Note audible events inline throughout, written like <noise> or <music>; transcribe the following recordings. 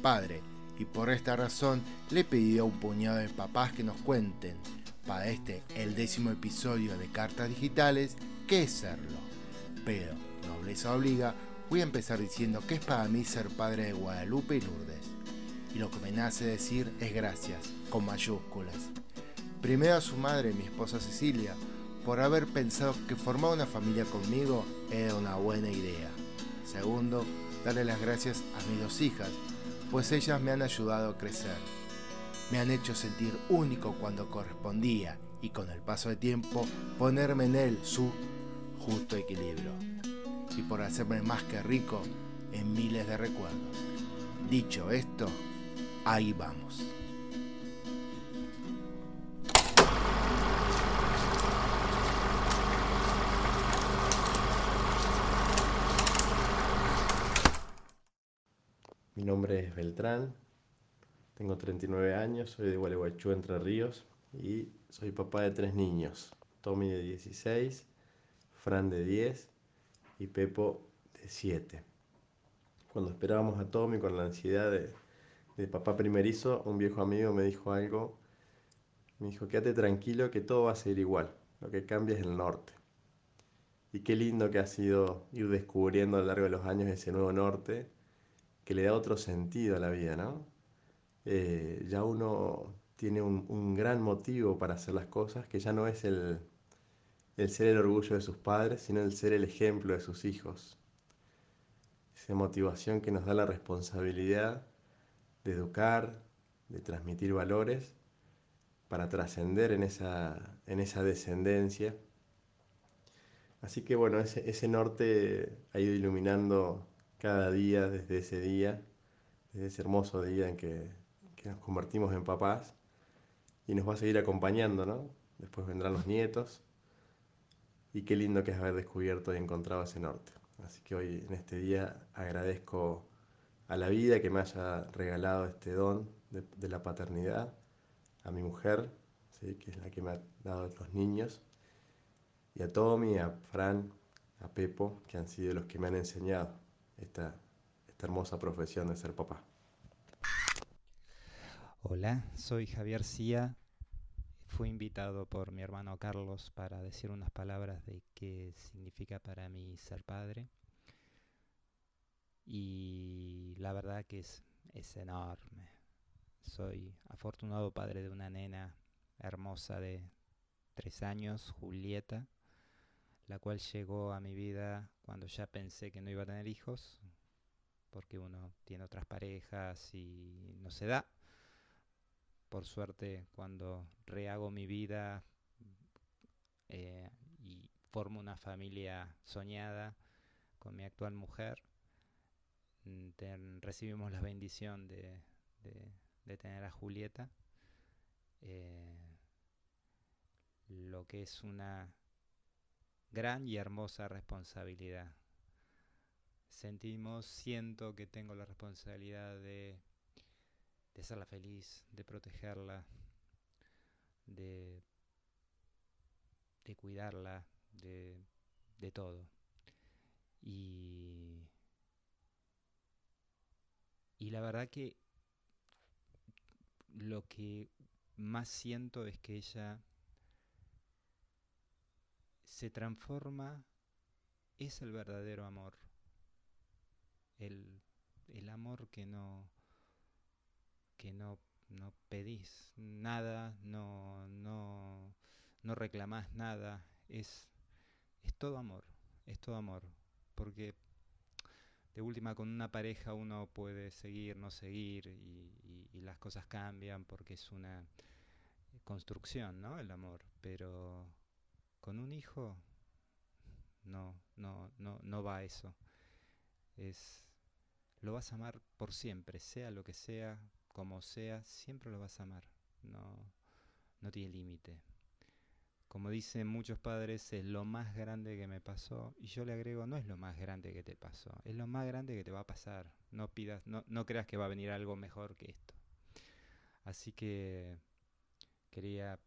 Padre y por esta razón le he pedido a un puñado de papás que nos cuenten, para este el décimo episodio de Cartas Digitales, qué es serlo. Pero, nobleza obliga, voy a empezar diciendo que es para mí ser padre de Guadalupe y Lourdes. Y lo que me nace decir es gracias, con mayúsculas. Primero a su madre, mi esposa Cecilia, por haber pensado que formar una familia conmigo era una buena idea. Segundo, darle las gracias a mis dos hijas, pues ellas me han ayudado a crecer. Me han hecho sentir único cuando correspondía y con el paso de tiempo ponerme en él su justo equilibrio. Y por hacerme más que rico en miles de recuerdos. Dicho esto, ahí vamos. Nombre es Beltrán, tengo 39 años, soy de Gualeguaychú, Entre Ríos y soy papá de tres niños, Tommy de 16, Fran de 10 y Pepo de 7. Cuando esperábamos a Tommy con la ansiedad de, papá primerizo, un viejo amigo me dijo algo, me dijo, quédate tranquilo que todo va a ser igual, lo que cambia es el norte. Y qué lindo que ha sido ir descubriendo a lo largo de los años ese nuevo norte que le da otro sentido a la vida, ¿no? Eh, ya uno tiene un, gran motivo para hacer las cosas, que ya no es el, el ser el orgullo de sus padres, sino el ser el ejemplo de sus hijos. Esa motivación que nos da la responsabilidad de educar, de transmitir valores, para trascender en esa, en esa descendencia. Así que bueno, ese, ese norte ha ido iluminando cada día desde ese día, desde ese hermoso día en que, nos convertimos en papás y nos va a seguir acompañando, ¿no? Después vendrán los nietos y qué lindo que es haber descubierto y encontrado ese norte. Así que hoy en este día agradezco a la vida que me haya regalado este don de, la paternidad, a mi mujer, ¿sí? que es la que me ha dado los niños, y a Tommy, a Fran, a Pepo, que han sido los que me han enseñado esta, hermosa profesión de ser papá. Hola, soy Javier Cía. Fui invitado por mi hermano Carlos para decir unas palabras de qué significa para mí ser padre. Y la verdad que es, es enorme. Soy afortunado padre de una nena hermosa de tres años, Julieta, la cual llegó a mi vida cuando ya pensé que no iba a tener hijos, porque uno tiene otras parejas y no se da. Por suerte, cuando rehago mi vida eh, y formo una familia soñada con mi actual mujer, mm, recibimos la bendición de, tener a Julieta. Eh, lo que es una gran y hermosa responsabilidad. Sentimos, siento que tengo la responsabilidad de, de hacerla feliz, de protegerla, de, de cuidarla, de, de todo. Y, y la verdad que lo que más siento es que ella se transforma, es el verdadero amor. El, el amor que no, que no, no pedís nada, no, no, no reclamás nada, es, es todo amor, es todo amor. Porque de última con una pareja uno puede seguir, no seguir y, y, las cosas cambian porque es una construcción, ¿no? El amor. Pero con un hijo no, no, no, no va eso. Es lo vas a amar por siempre, sea lo que sea, como sea, siempre lo vas a amar. No, no tiene límite. Como dicen muchos padres, es lo más grande que me pasó. Y yo le agrego, no es lo más grande que te pasó, es lo más grande que te va a pasar. No pidas, no, no creas que va a venir algo mejor que esto. Así que quería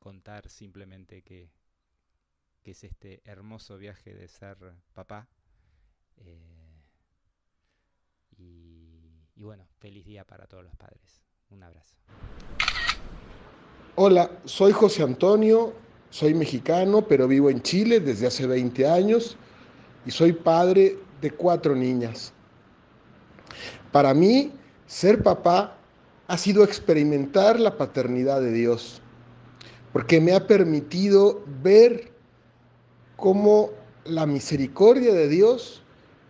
contar simplemente que, que es este hermoso viaje de ser papá. Eh, y bueno, feliz día para todos los padres. Un abrazo. Hola, soy José Antonio, soy mexicano, pero vivo en Chile desde hace 20 años y soy padre de cuatro niñas. Para mí, ser papá ha sido experimentar la paternidad de Dios, porque me ha permitido ver cómo la misericordia de Dios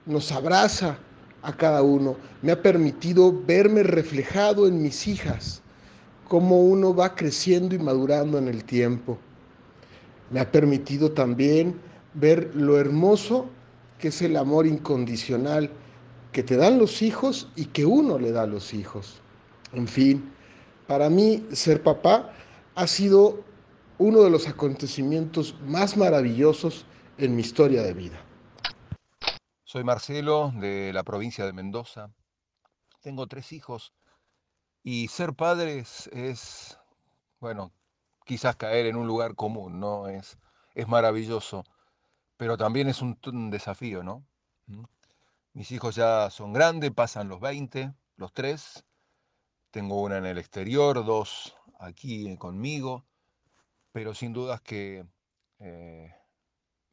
nos abraza a cada uno. Me ha permitido verme reflejado en mis hijas, cómo uno va creciendo y madurando en el tiempo. Me ha permitido también ver lo hermoso que es el amor incondicional que te dan los hijos y que uno le da a los hijos. En fin, para mí ser papá ha sido uno de los acontecimientos más maravillosos en mi historia de vida. Soy Marcelo de la provincia de Mendoza. Tengo tres hijos y ser padres es, bueno, quizás caer en un lugar común, ¿no? Es, es maravilloso, pero también es un, un desafío, ¿no? ¿Mm? Mis hijos ya son grandes, pasan los 20, los tres. Tengo una en el exterior, dos aquí conmigo, pero sin dudas que eh,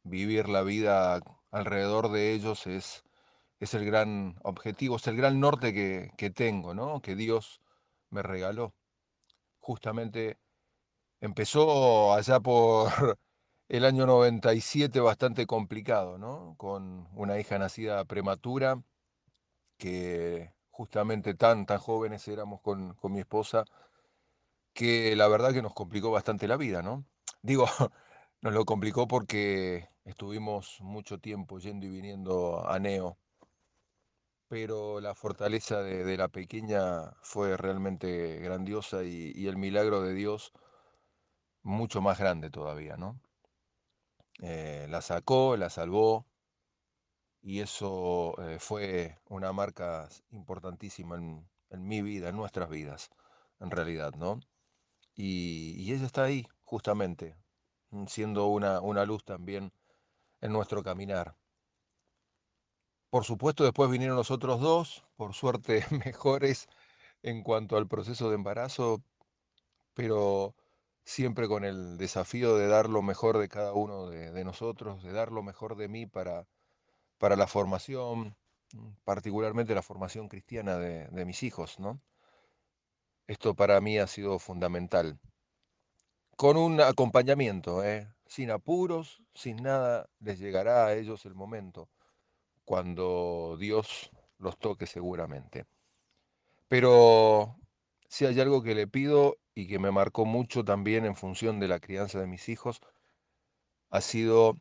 vivir la vida alrededor de ellos es, es el gran objetivo, es el gran norte que, que tengo, ¿no? Que Dios me regaló. Justamente empezó allá por <laughs> el año 97 bastante complicado, ¿no? Con una hija nacida prematura, que justamente tan, tan jóvenes éramos con, con mi esposa, que la verdad que nos complicó bastante la vida, ¿no? Digo, <laughs> nos lo complicó porque estuvimos mucho tiempo yendo y viniendo a Neo, pero la fortaleza de, la pequeña fue realmente grandiosa y, el milagro de Dios mucho más grande todavía, ¿no? Eh, la sacó, la salvó y eso eh, fue una marca importantísima en, mi vida, en nuestras vidas, en realidad, ¿no? Y, ella está ahí, justamente, mm, siendo una, una luz también en nuestro caminar. Por supuesto, después vinieron los otros dos, por suerte <laughs> mejores en cuanto al proceso de embarazo, pero siempre con el desafío de dar lo mejor de cada uno de, nosotros, de dar lo mejor de mí para, para la formación, particularmente la formación cristiana de mis hijos, ¿no? Esto para mí ha sido fundamental. Con un acompañamiento, ¿eh? sin apuros, sin nada, les llegará a ellos el momento cuando Dios los toque seguramente. Pero si hay algo que le pido y que me marcó mucho también en función de la crianza de mis hijos, ha sido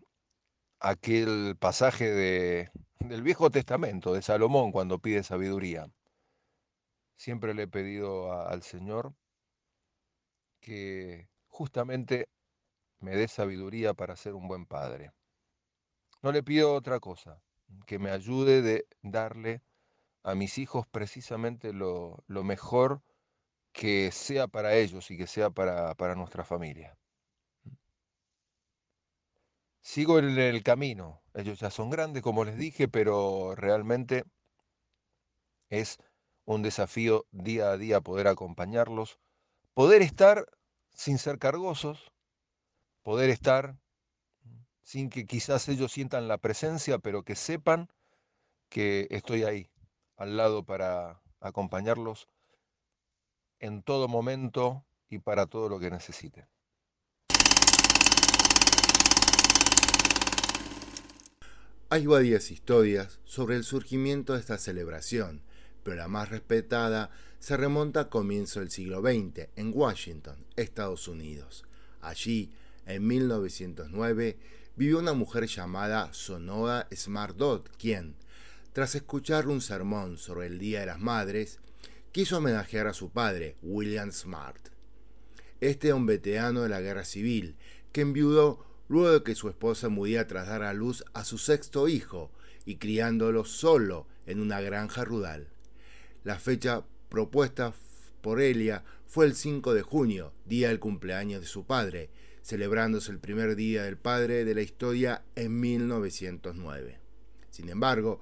aquel pasaje de, del Viejo Testamento, de Salomón, cuando pide sabiduría. Siempre le he pedido al Señor que justamente me dé sabiduría para ser un buen padre. No le pido otra cosa, que me ayude de darle a mis hijos precisamente lo, lo mejor que sea para ellos y que sea para, para nuestra familia. Sigo en el camino, ellos ya son grandes, como les dije, pero realmente es un desafío día a día poder acompañarlos, poder estar sin ser cargosos, poder estar sin que quizás ellos sientan la presencia, pero que sepan que estoy ahí, al lado para acompañarlos en todo momento y para todo lo que necesiten. Hay varias historias sobre el surgimiento de esta celebración, pero la más respetada se remonta a comienzo del siglo XX, en Washington, Estados Unidos. Allí, en 1909, vivió una mujer llamada Sonora Smart quien, tras escuchar un sermón sobre el Día de las Madres, quiso homenajear a su padre, William Smart. Este era un veterano de la guerra civil, que enviudó luego de que su esposa muriera tras dar a luz a su sexto hijo y criándolo solo en una granja rural. La fecha propuesta por Elia fue el 5 de junio, día del cumpleaños de su padre, celebrándose el primer día del padre de la historia en 1909. Sin embargo,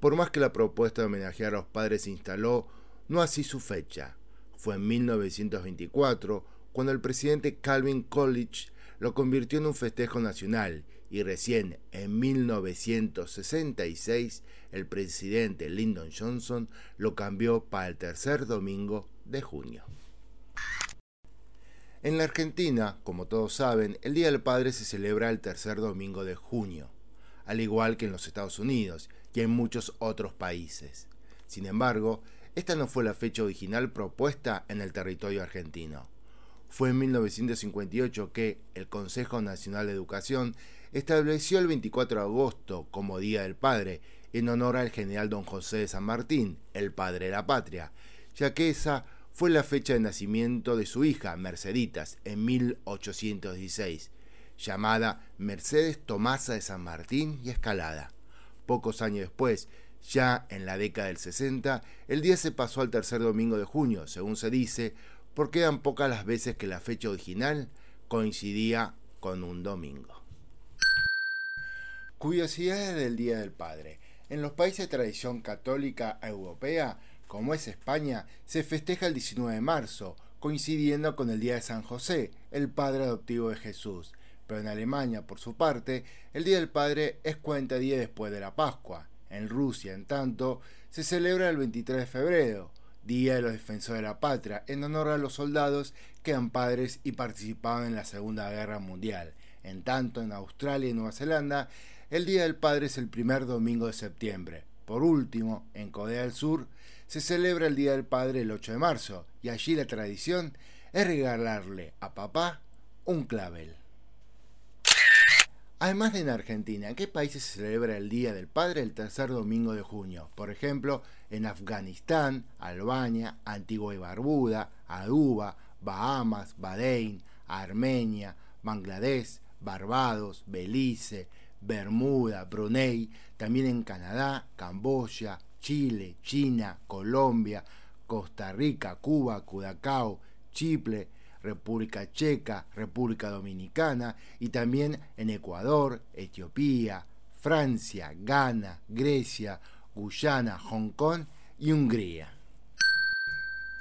por más que la propuesta de homenajear a los padres se instaló, no así su fecha. Fue en 1924 cuando el presidente Calvin Coolidge lo convirtió en un festejo nacional y recién en 1966 el presidente Lyndon Johnson lo cambió para el tercer domingo de junio. En la Argentina, como todos saben, el Día del Padre se celebra el tercer domingo de junio, al igual que en los Estados Unidos y en muchos otros países. Sin embargo, esta no fue la fecha original propuesta en el territorio argentino. Fue en 1958 que el Consejo Nacional de Educación estableció el 24 de agosto como Día del Padre en honor al general don José de San Martín, el padre de la patria, ya que esa fue la fecha de nacimiento de su hija, Merceditas, en 1816, llamada Mercedes Tomasa de San Martín y Escalada. Pocos años después, ya en la década del 60, el día se pasó al tercer domingo de junio, según se dice, porque eran pocas las veces que la fecha original coincidía con un domingo. Curiosidades del Día del Padre. En los países de tradición católica europea, como es España, se festeja el 19 de marzo, coincidiendo con el Día de San José, el padre adoptivo de Jesús. Pero en Alemania, por su parte, el Día del Padre es 40 días después de la Pascua. En Rusia, en tanto, se celebra el 23 de febrero, Día de los Defensores de la Patria, en honor a los soldados que eran padres y participaban en la Segunda Guerra Mundial. En tanto, en Australia y Nueva Zelanda, el Día del Padre es el primer domingo de septiembre. Por último, en Corea del Sur, se celebra el Día del Padre el 8 de marzo, y allí la tradición es regalarle a papá un clavel. Además de en Argentina, ¿en qué países se celebra el Día del Padre el tercer domingo de junio? Por ejemplo, en Afganistán, Albania, Antigua y Barbuda, Aruba, Bahamas, Bahrein, Armenia, Bangladesh, Barbados, Belice, Bermuda, Brunei, también en Canadá, Camboya, Chile, China, Colombia, Costa Rica, Cuba, Cudacao, Chipre, República Checa, República Dominicana y también en Ecuador, Etiopía, Francia, Ghana, Grecia, Guyana, Hong Kong y Hungría.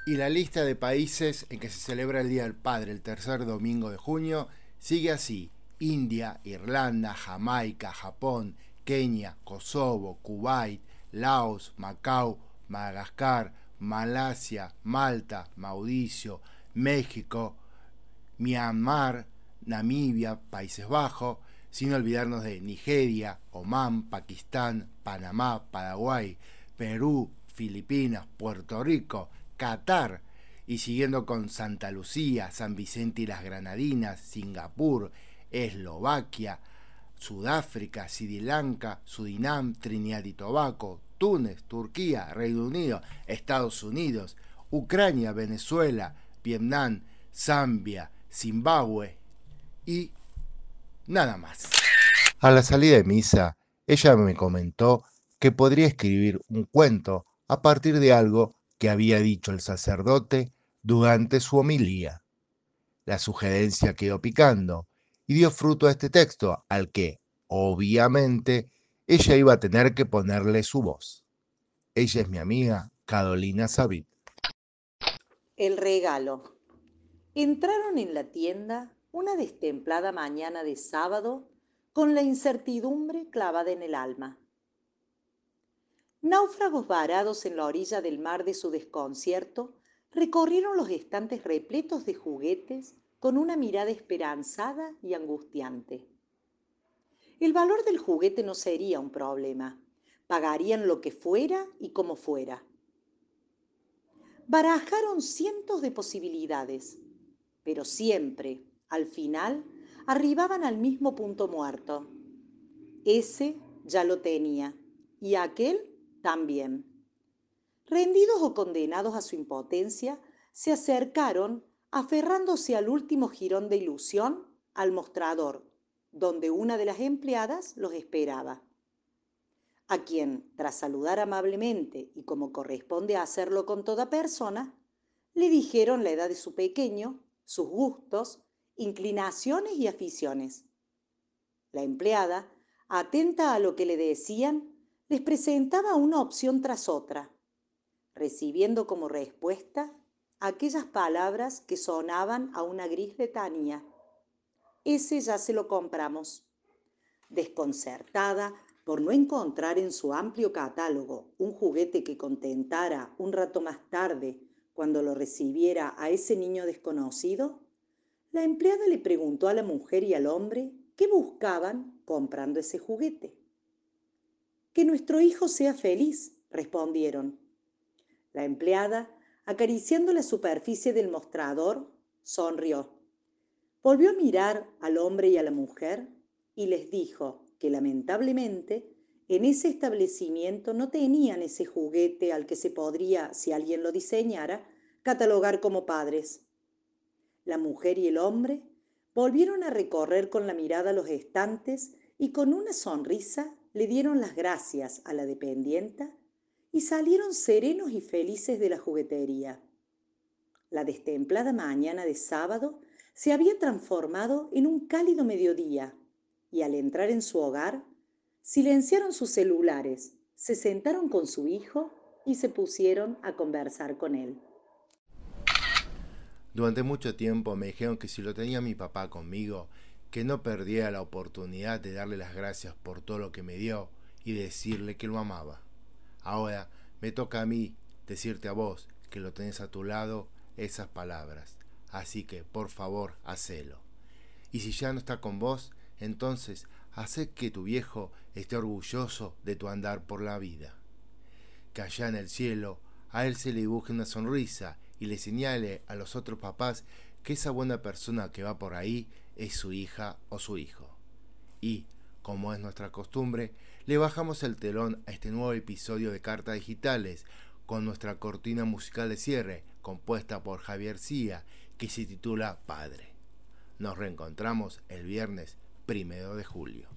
Y la lista de países en que se celebra el Día del Padre el tercer domingo de junio sigue así. India, Irlanda, Jamaica, Japón, Kenia, Kosovo, Kuwait, Laos, Macao, Madagascar, Malasia, Malta, Mauricio, México, Myanmar, Namibia, Países Bajos, sin olvidarnos de Nigeria, Omán, Pakistán, Panamá, Paraguay, Perú, Filipinas, Puerto Rico, Qatar, y siguiendo con Santa Lucía, San Vicente y las Granadinas, Singapur, Eslovaquia, Sudáfrica, Sri Lanka, Surinam, Trinidad y Tobago, Túnez, Turquía, Reino Unido, Estados Unidos, Ucrania, Venezuela, Vietnam, Zambia, Zimbabue y nada más. A la salida de misa, ella me comentó que podría escribir un cuento a partir de algo que había dicho el sacerdote durante su homilía. La sugerencia quedó picando y dio fruto a este texto, al que, obviamente, ella iba a tener que ponerle su voz. Ella es mi amiga Carolina Sabit. El regalo. Entraron en la tienda una destemplada mañana de sábado con la incertidumbre clavada en el alma. Náufragos varados en la orilla del mar de su desconcierto, recorrieron los estantes repletos de juguetes con una mirada esperanzada y angustiante. El valor del juguete no sería un problema. Pagarían lo que fuera y como fuera barajaron cientos de posibilidades, pero siempre, al final, arribaban al mismo punto muerto. Ese ya lo tenía y aquel también. Rendidos o condenados a su impotencia, se acercaron, aferrándose al último jirón de ilusión, al mostrador, donde una de las empleadas los esperaba a quien, tras saludar amablemente y como corresponde hacerlo con toda persona, le dijeron la edad de su pequeño, sus gustos, inclinaciones y aficiones. La empleada, atenta a lo que le decían, les presentaba una opción tras otra, recibiendo como respuesta aquellas palabras que sonaban a una gris letanía. Ese ya se lo compramos. Desconcertada por no encontrar en su amplio catálogo un juguete que contentara un rato más tarde cuando lo recibiera a ese niño desconocido, la empleada le preguntó a la mujer y al hombre qué buscaban comprando ese juguete. Que nuestro hijo sea feliz, respondieron. La empleada, acariciando la superficie del mostrador, sonrió. Volvió a mirar al hombre y a la mujer y les dijo que lamentablemente en ese establecimiento no tenían ese juguete al que se podría, si alguien lo diseñara, catalogar como padres. La mujer y el hombre volvieron a recorrer con la mirada los estantes y con una sonrisa le dieron las gracias a la dependienta y salieron serenos y felices de la juguetería. La destemplada mañana de sábado se había transformado en un cálido mediodía y al entrar en su hogar, silenciaron sus celulares, se sentaron con su hijo y se pusieron a conversar con él. Durante mucho tiempo me dijeron que si lo tenía mi papá conmigo, que no perdía la oportunidad de darle las gracias por todo lo que me dio y decirle que lo amaba. Ahora me toca a mí decirte a vos que lo tenés a tu lado esas palabras. Así que, por favor, hacelo. Y si ya no está con vos, entonces hace que tu viejo esté orgulloso de tu andar por la vida. Que allá en el cielo a él se le dibuje una sonrisa y le señale a los otros papás que esa buena persona que va por ahí es su hija o su hijo. Y, como es nuestra costumbre, le bajamos el telón a este nuevo episodio de Cartas Digitales con nuestra cortina musical de cierre compuesta por Javier Cía que se titula Padre. Nos reencontramos el viernes primero de julio.